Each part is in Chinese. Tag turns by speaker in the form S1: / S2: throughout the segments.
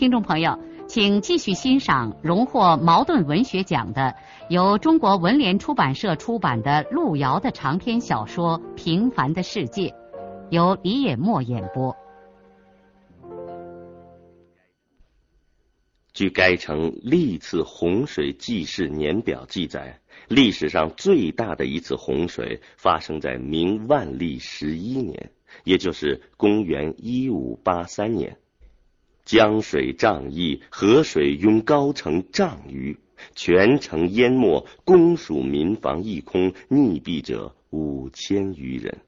S1: 听众朋友，请继续欣赏荣获茅盾文学奖的、由中国文联出版社出版的路遥的长篇小说《平凡的世界》，由李野墨演播。
S2: 据该城历次洪水记事年表记载，历史上最大的一次洪水发生在明万历十一年，也就是公元一五八三年。江水涨溢，河水拥高城丈余，全城淹没，公署民房一空，溺毙者五千余人。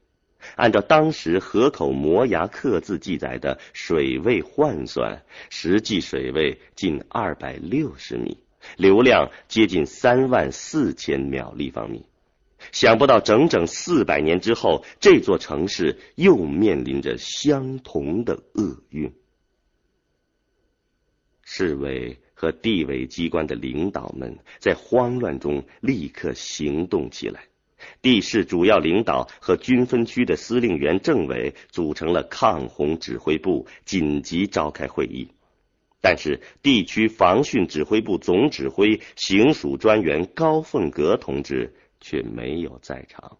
S2: 按照当时河口摩崖刻字记载的水位换算，实际水位近二百六十米，流量接近三万四千秒立方米。想不到整整四百年之后，这座城市又面临着相同的厄运。市委和地委机关的领导们在慌乱中立刻行动起来，地市主要领导和军分区的司令员、政委组成了抗洪指挥部，紧急召开会议。但是，地区防汛指挥部总指挥、行署专员高凤阁同志却没有在场。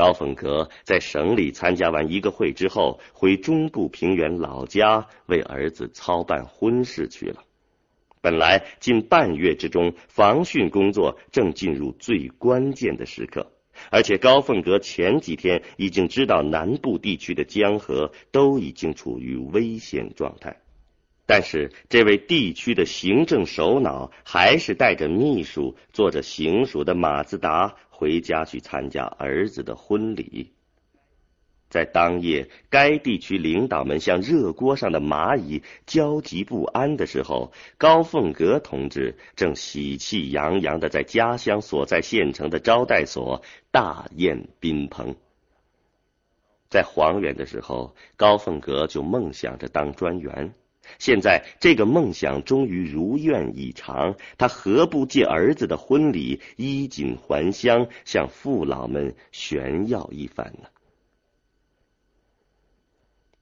S2: 高凤阁在省里参加完一个会之后，回中部平原老家为儿子操办婚事去了。本来近半月之中，防汛工作正进入最关键的时刻，而且高凤阁前几天已经知道南部地区的江河都已经处于危险状态，但是这位地区的行政首脑还是带着秘书，坐着行署的马自达。回家去参加儿子的婚礼，在当夜，该地区领导们像热锅上的蚂蚁，焦急不安的时候，高凤阁同志正喜气洋洋的在家乡所在县城的招待所大宴宾朋。在黄原的时候，高凤阁就梦想着当专员。现在这个梦想终于如愿以偿，他何不借儿子的婚礼衣锦还乡，向父老们炫耀一番呢？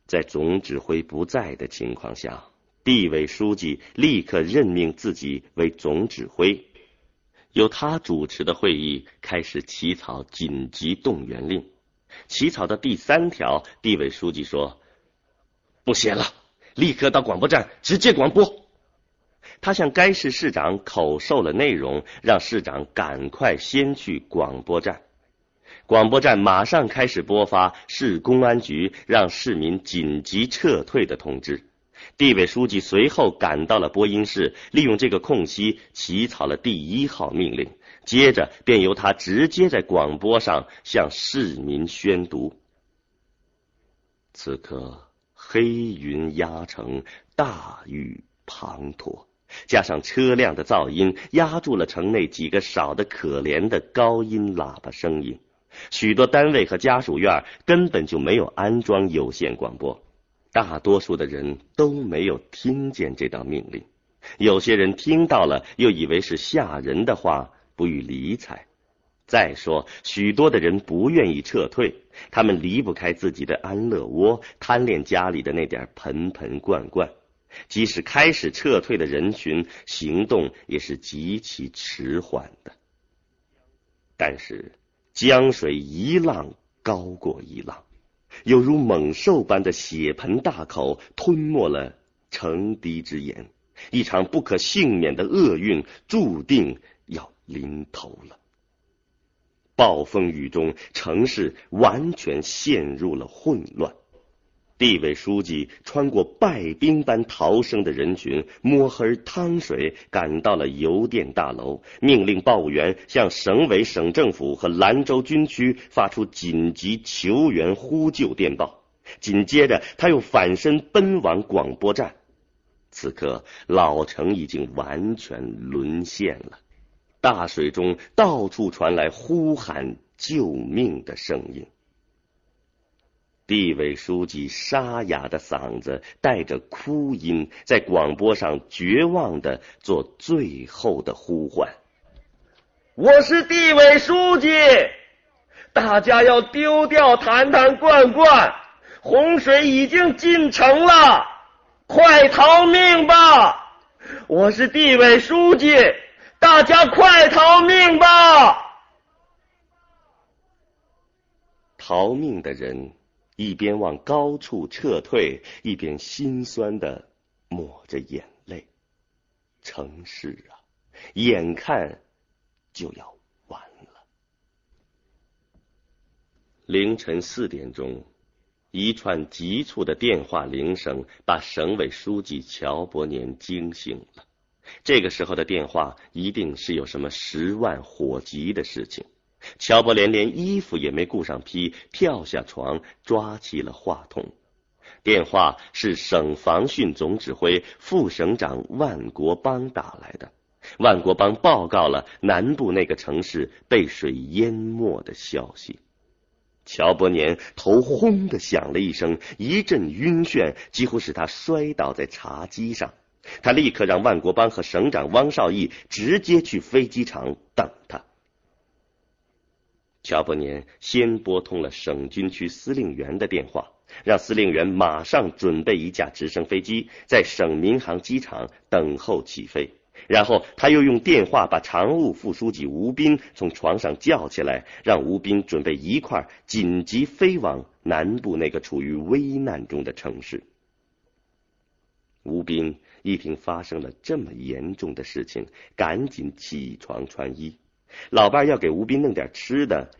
S2: 在总指挥不在的情况下，地委书记立刻任命自己为总指挥，由他主持的会议开始起草紧急动员令。起草的第三条，地委书记说：“不写了。”立刻到广播站直接广播。他向该市市长口授了内容，让市长赶快先去广播站。广播站马上开始播发市公安局让市民紧急撤退的通知。地委书记随后赶到了播音室，利用这个空隙起草了第一号命令，接着便由他直接在广播上向市民宣读。此刻。黑云压城，大雨滂沱，加上车辆的噪音，压住了城内几个少得可怜的高音喇叭声音。许多单位和家属院根本就没有安装有线广播，大多数的人都没有听见这道命令。有些人听到了，又以为是吓人的话，不予理睬。再说，许多的人不愿意撤退，他们离不开自己的安乐窝，贪恋家里的那点盆盆罐罐。即使开始撤退的人群，行动也是极其迟缓的。但是，江水一浪高过一浪，犹如猛兽般的血盆大口吞没了城堤之盐，一场不可幸免的厄运注定要临头了。暴风雨中，城市完全陷入了混乱。地委书记穿过败兵般逃生的人群，摸黑趟水赶到了邮电大楼，命令报务员向省委、省政府和兰州军区发出紧急求援呼救电报。紧接着，他又反身奔往广播站。此刻老城已经完全沦陷了，大水中到处传来呼喊救命的声音。地委书记沙哑的嗓子带着哭音，在广播上绝望的做最后的呼唤：“我是地委书记，大家要丢掉坛坛罐罐，洪水已经进城了，快逃命吧！我是地委书记，大家快逃命吧！逃命的人。”一边往高处撤退，一边心酸的抹着眼泪。城市啊，眼看就要完了。凌晨四点钟，一串急促的电话铃声把省委书记乔伯年惊醒了。这个时候的电话一定是有什么十万火急的事情。乔伯连连衣服也没顾上披，跳下床，抓起了话筒。电话是省防汛总指挥副省长万国邦打来的。万国邦报告了南部那个城市被水淹没的消息。乔伯年头轰的响了一声，一阵晕眩几乎使他摔倒在茶几上。他立刻让万国邦和省长汪少义直接去飞机场等他。乔伯年先拨通了省军区司令员的电话，让司令员马上准备一架直升飞机，在省民航机场等候起飞。然后他又用电话把常务副书记吴斌从床上叫起来，让吴斌准备一块紧急飞往南部那个处于危难中的城市。吴斌一听发生了这么严重的事情，赶紧起床穿衣。老伴要给吴斌弄点吃的，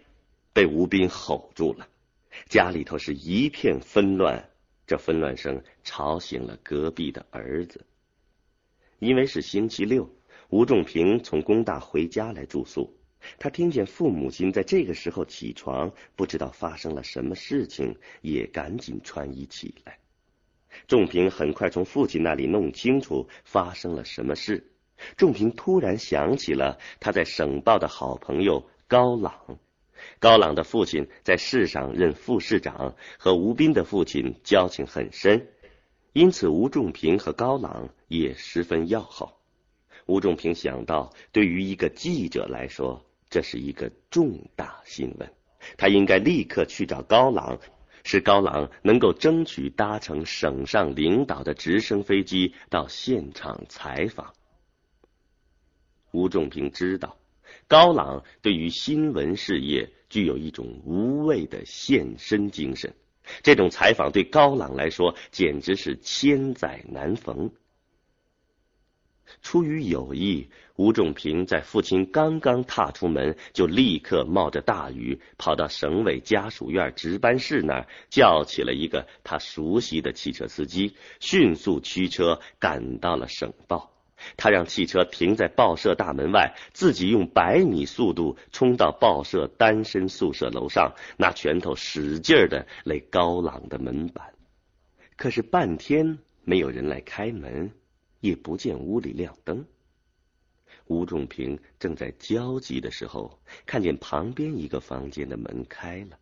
S2: 被吴斌吼住了。家里头是一片纷乱，这纷乱声吵醒了隔壁的儿子。因为是星期六，吴仲平从工大回家来住宿。他听见父母亲在这个时候起床，不知道发生了什么事情，也赶紧穿衣起来。仲平很快从父亲那里弄清楚发生了什么事。仲平突然想起了他在省报的好朋友高朗，高朗的父亲在市上任副市长，和吴斌的父亲交情很深，因此吴仲平和高朗也十分要好。吴仲平想到，对于一个记者来说，这是一个重大新闻，他应该立刻去找高朗，使高朗能够争取搭乘省上领导的直升飞机到现场采访。吴仲平知道，高朗对于新闻事业具有一种无畏的献身精神。这种采访对高朗来说简直是千载难逢。出于友谊，吴仲平在父亲刚刚踏出门，就立刻冒着大雨跑到省委家属院值班室那儿，叫起了一个他熟悉的汽车司机，迅速驱车赶到了省报。他让汽车停在报社大门外，自己用百米速度冲到报社单身宿舍楼上，拿拳头使劲的擂高朗的门板。可是半天没有人来开门，也不见屋里亮灯。吴仲平正在焦急的时候，看见旁边一个房间的门开了，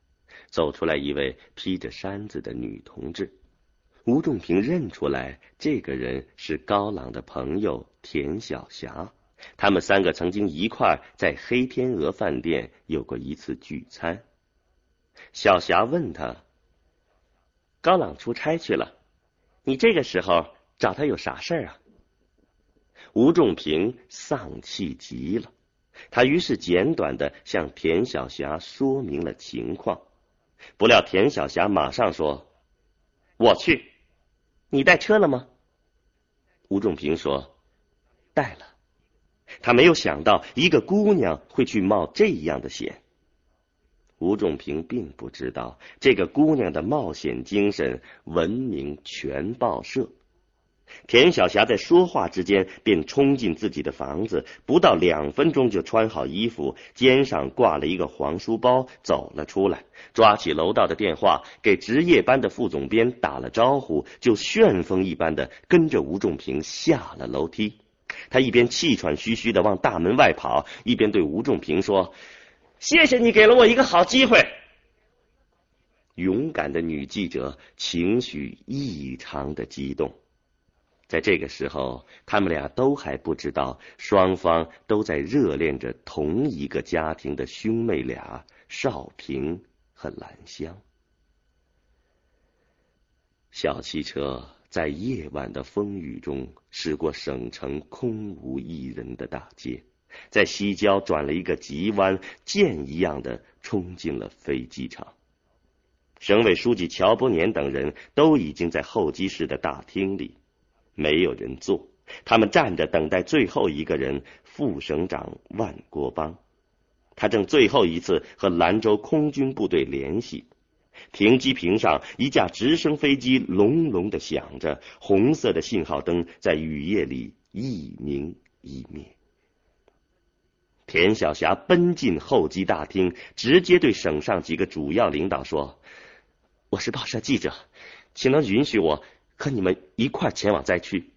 S2: 走出来一位披着衫子的女同志。吴仲平认出来，这个人是高朗的朋友田小霞。他们三个曾经一块在黑天鹅饭店有过一次聚餐。小霞问他：“高朗出差去了，你这个时候找他有啥事儿啊？”吴仲平丧气极了，他于是简短的向田小霞说明了情况。不料田小霞马上说：“我去。”你带车了吗？吴仲平说：“带了。”他没有想到一个姑娘会去冒这样的险。吴仲平并不知道这个姑娘的冒险精神闻名全报社。田晓霞在说话之间便冲进自己的房子，不到两分钟就穿好衣服，肩上挂了一个黄书包，走了出来，抓起楼道的电话，给值夜班的副总编打了招呼，就旋风一般的跟着吴仲平下了楼梯。他一边气喘吁吁的往大门外跑，一边对吴仲平说：“谢谢你给了我一个好机会。”勇敢的女记者情绪异常的激动。在这个时候，他们俩都还不知道，双方都在热恋着同一个家庭的兄妹俩少平和兰香。小汽车在夜晚的风雨中驶过省城空无一人的大街，在西郊转了一个急弯，箭一样的冲进了飞机场。省委书记乔伯年等人都已经在候机室的大厅里。没有人坐，他们站着等待最后一个人——副省长万国邦。他正最后一次和兰州空军部队联系。停机坪上，一架直升飞机隆隆的响着，红色的信号灯在雨夜里一明一灭。田晓霞奔进候机大厅，直接对省上几个主要领导说：“我是报社记者，请能允许我。”和你们一块前往灾区，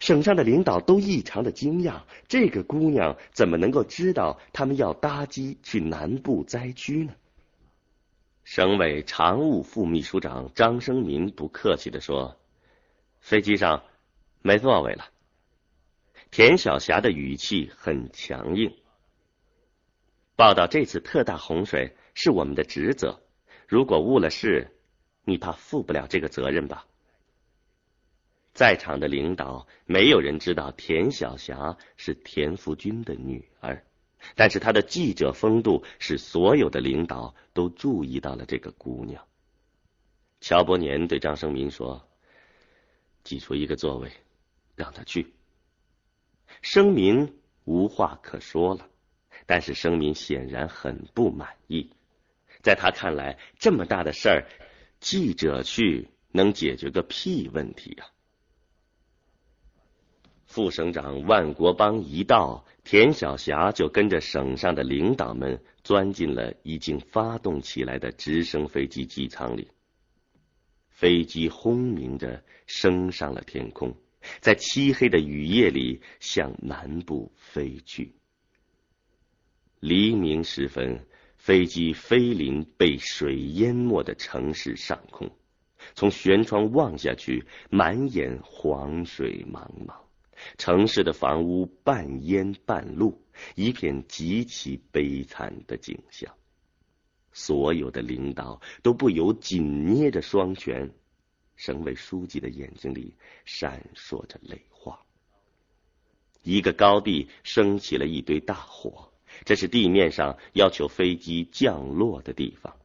S2: 省上的领导都异常的惊讶，这个姑娘怎么能够知道他们要搭机去南部灾区呢？省委常务副秘书长张生民不客气的说：“飞机上没座位了。”田晓霞的语气很强硬。报道这次特大洪水是我们的职责，如果误了事，你怕负不了这个责任吧？在场的领导没有人知道田晓霞是田福军的女儿，但是她的记者风度使所有的领导都注意到了这个姑娘。乔伯年对张生民说：“挤出一个座位，让他去。”生民无话可说了，但是生民显然很不满意。在他看来，这么大的事儿，记者去能解决个屁问题呀？副省长万国邦一到，田晓霞就跟着省上的领导们钻进了已经发动起来的直升飞机机舱里。飞机轰鸣着升上了天空，在漆黑的雨夜里向南部飞去。黎明时分，飞机飞临被水淹没的城市上空，从舷窗望下去，满眼黄水茫茫。城市的房屋半烟半露，一片极其悲惨的景象。所有的领导都不由紧捏着双拳，省委书记的眼睛里闪烁着泪花。一个高地升起了一堆大火，这是地面上要求飞机降落的地方。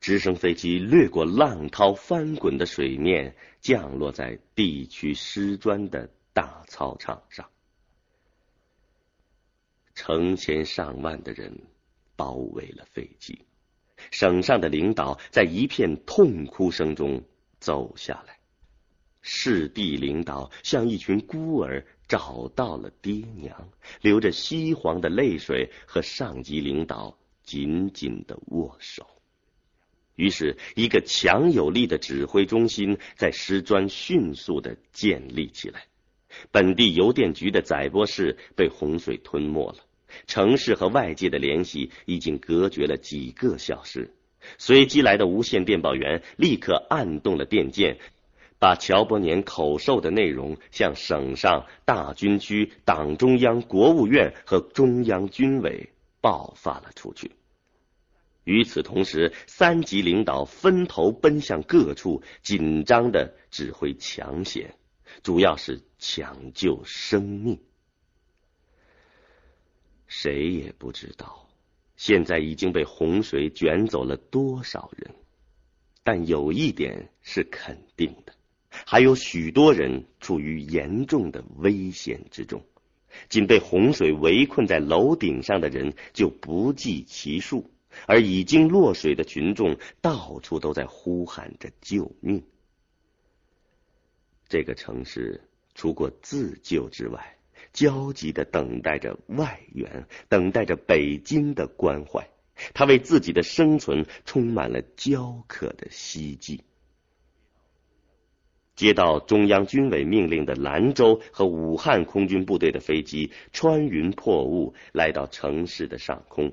S2: 直升飞机掠过浪涛翻滚的水面，降落在地区师专的。大操场上，成千上万的人包围了飞机。省上的领导在一片痛哭声中走下来，市地领导像一群孤儿找到了爹娘，流着稀黄的泪水和上级领导紧紧的握手。于是，一个强有力的指挥中心在师专迅速的建立起来。本地邮电局的载波室被洪水吞没了，城市和外界的联系已经隔绝了几个小时。随机来的无线电报员立刻按动了电键，把乔伯年口授的内容向省上、大军区、党中央、国务院和中央军委爆发了出去。与此同时，三级领导分头奔向各处，紧张的指挥抢险。主要是抢救生命。谁也不知道现在已经被洪水卷走了多少人，但有一点是肯定的：还有许多人处于严重的危险之中。仅被洪水围困在楼顶上的人就不计其数，而已经落水的群众到处都在呼喊着救命。这个城市除过自救之外，焦急的等待着外援，等待着北京的关怀。他为自己的生存充满了焦渴的希冀。接到中央军委命令的兰州和武汉空军部队的飞机穿云破雾来到城市的上空，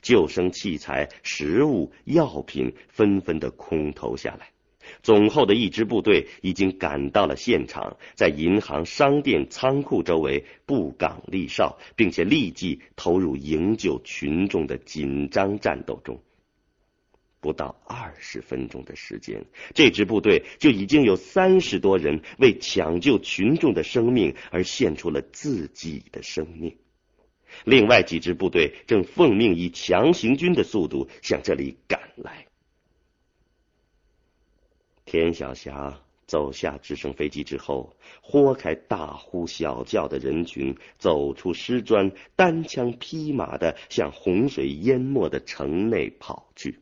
S2: 救生器材、食物、药品纷纷的空投下来。总后的一支部队已经赶到了现场，在银行、商店、仓库周围布岗立哨，并且立即投入营救群众的紧张战斗中。不到二十分钟的时间，这支部队就已经有三十多人为抢救群众的生命而献出了自己的生命。另外几支部队正奉命以强行军的速度向这里赶来。田晓霞走下直升飞机之后，豁开大呼小叫的人群，走出师专，单枪匹马的向洪水淹没的城内跑去。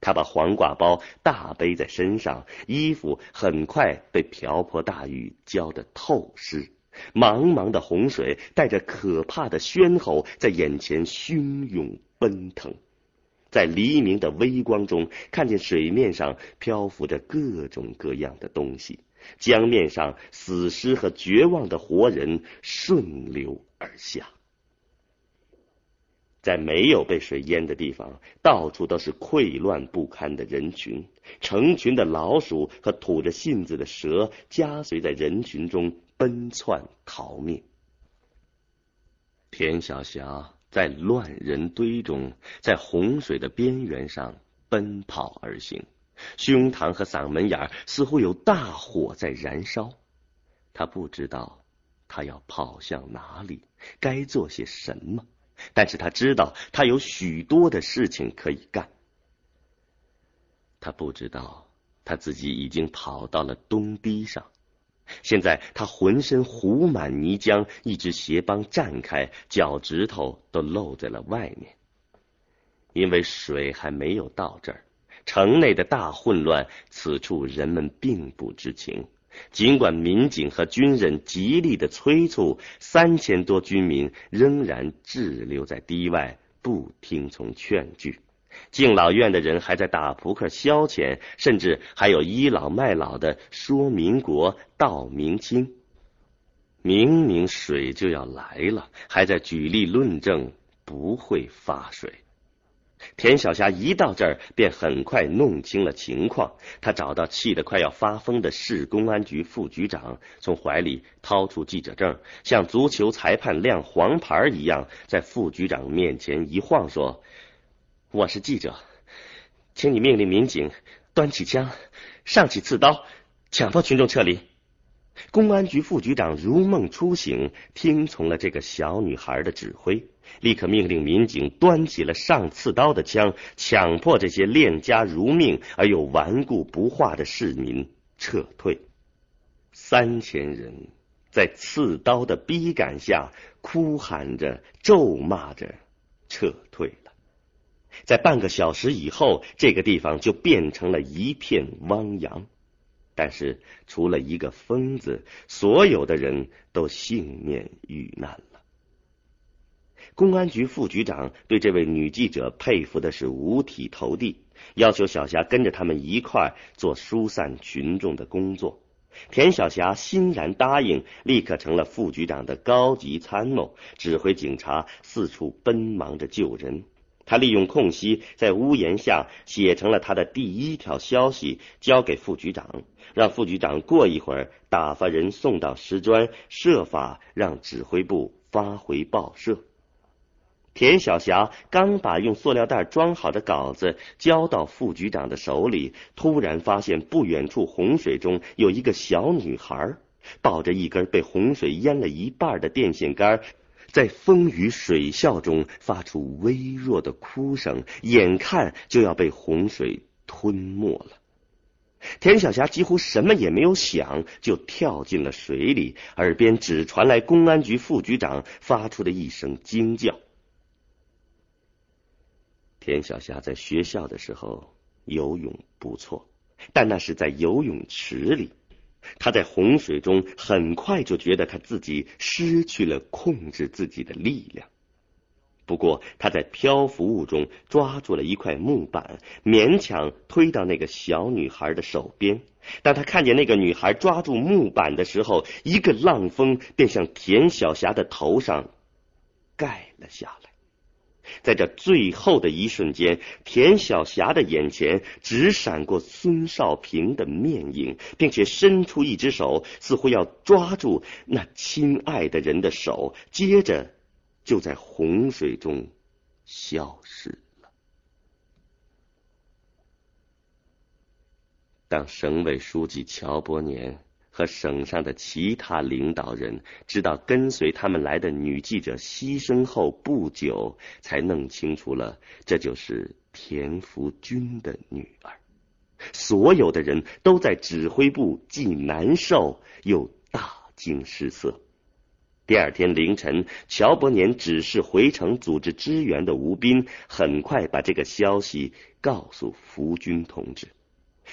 S2: 他把黄瓜包大背在身上，衣服很快被瓢泼大雨浇得透湿。茫茫的洪水带着可怕的喧吼，在眼前汹涌奔腾。在黎明的微光中，看见水面上漂浮着各种各样的东西，江面上死尸和绝望的活人顺流而下。在没有被水淹的地方，到处都是溃乱不堪的人群，成群的老鼠和吐着信子的蛇夹随在人群中奔窜逃命。田小霞。在乱人堆中，在洪水的边缘上奔跑而行，胸膛和嗓门眼似乎有大火在燃烧。他不知道他要跑向哪里，该做些什么，但是他知道他有许多的事情可以干。他不知道他自己已经跑到了东堤上。现在他浑身糊满泥浆，一只鞋帮绽开，脚趾头都露在了外面。因为水还没有到这儿，城内的大混乱，此处人们并不知情。尽管民警和军人极力的催促，三千多军民仍然滞留在堤外，不听从劝句。敬老院的人还在打扑克消遣，甚至还有倚老卖老的说民国道明清。明明水就要来了，还在举例论证不会发水。田小霞一到这儿，便很快弄清了情况。他找到气得快要发疯的市公安局副局长，从怀里掏出记者证，像足球裁判亮黄牌一样，在副局长面前一晃，说。我是记者，请你命令民警端起枪，上起刺刀，强迫群众撤离。公安局副局长如梦初醒，听从了这个小女孩的指挥，立刻命令民警端起了上刺刀的枪，强迫这些恋家如命而又顽固不化的市民撤退。三千人在刺刀的逼赶下，哭喊着、咒骂着撤退了。在半个小时以后，这个地方就变成了一片汪洋。但是，除了一个疯子，所有的人都幸免遇难了。公安局副局长对这位女记者佩服的是五体投地，要求小霞跟着他们一块做疏散群众的工作。田小霞欣然答应，立刻成了副局长的高级参谋，指挥警察四处奔忙着救人。他利用空隙，在屋檐下写成了他的第一条消息，交给副局长，让副局长过一会儿打发人送到师专，设法让指挥部发回报社。田小霞刚把用塑料袋装好的稿子交到副局长的手里，突然发现不远处洪水中有一个小女孩，抱着一根被洪水淹了一半的电线杆。在风雨水啸中发出微弱的哭声，眼看就要被洪水吞没了。田小霞几乎什么也没有想，就跳进了水里，耳边只传来公安局副局长发出的一声惊叫。田小霞在学校的时候游泳不错，但那是在游泳池里。他在洪水中很快就觉得他自己失去了控制自己的力量。不过他在漂浮物中抓住了一块木板，勉强推到那个小女孩的手边。当他看见那个女孩抓住木板的时候，一个浪峰便向田小霞的头上盖了下来。在这最后的一瞬间，田晓霞的眼前只闪过孙少平的面影，并且伸出一只手，似乎要抓住那亲爱的人的手，接着就在洪水中消失了。当省委书记乔伯年。和省上的其他领导人知道跟随他们来的女记者牺牲后不久，才弄清楚了这就是田福军的女儿。所有的人都在指挥部既难受又大惊失色。第二天凌晨，乔伯年指示回城组织支援的吴斌，很快把这个消息告诉福军同志。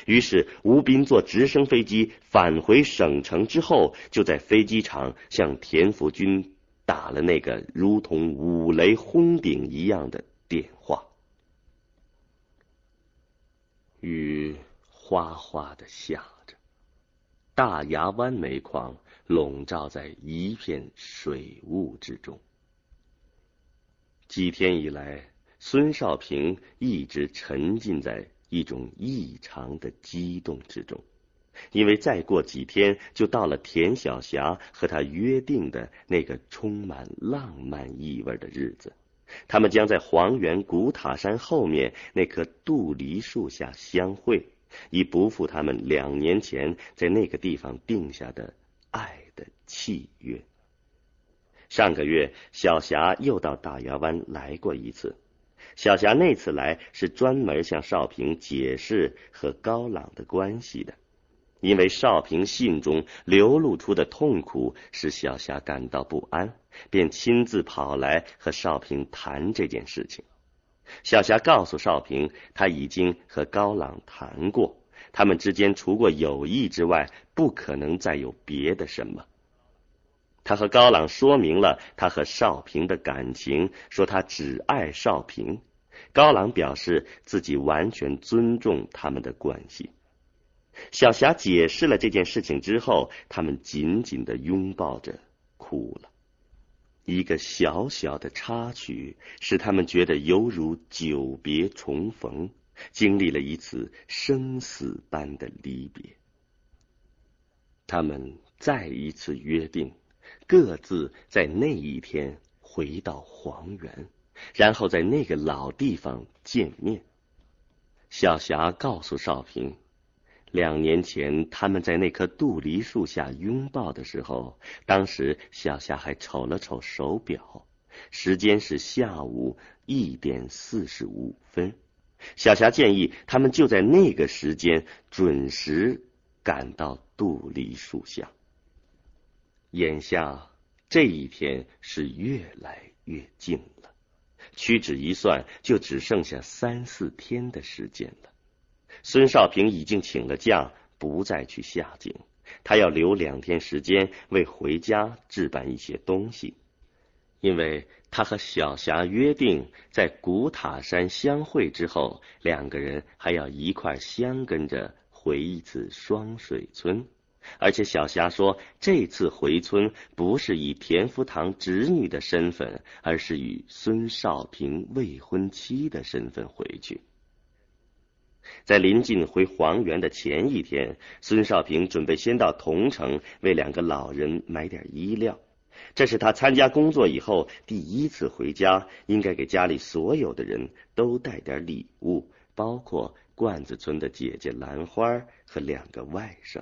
S2: 于是，吴斌坐直升飞机返回省城之后，就在飞机场向田福军打了那个如同五雷轰顶一样的电话。雨哗哗的下着，大牙湾煤矿笼罩在一片水雾之中。几天以来，孙少平一直沉浸在。一种异常的激动之中，因为再过几天就到了田小霞和他约定的那个充满浪漫意味的日子，他们将在黄原古塔山后面那棵杜梨树下相会，以不负他们两年前在那个地方定下的爱的契约。上个月，小霞又到大牙湾来过一次。小霞那次来是专门向少平解释和高朗的关系的，因为少平信中流露出的痛苦使小霞感到不安，便亲自跑来和少平谈这件事情。小霞告诉少平，他已经和高朗谈过，他们之间除过友谊之外，不可能再有别的什么。他和高朗说明了他和少平的感情，说他只爱少平。高朗表示自己完全尊重他们的关系。小霞解释了这件事情之后，他们紧紧的拥抱着哭了。一个小小的插曲使他们觉得犹如久别重逢，经历了一次生死般的离别。他们再一次约定。各自在那一天回到黄原，然后在那个老地方见面。小霞告诉少平，两年前他们在那棵杜梨树下拥抱的时候，当时小霞还瞅了瞅手表，时间是下午一点四十五分。小霞建议他们就在那个时间准时赶到杜梨树下。眼下这一天是越来越近了，屈指一算，就只剩下三四天的时间了。孙少平已经请了假，不再去下井，他要留两天时间为回家置办一些东西，因为他和小霞约定，在古塔山相会之后，两个人还要一块相跟着回一次双水村。而且小霞说，这次回村不是以田福堂侄女的身份，而是以孙少平未婚妻的身份回去。在临近回黄原的前一天，孙少平准备先到桐城为两个老人买点衣料。这是他参加工作以后第一次回家，应该给家里所有的人都带点礼物，包括罐子村的姐姐兰花和两个外甥。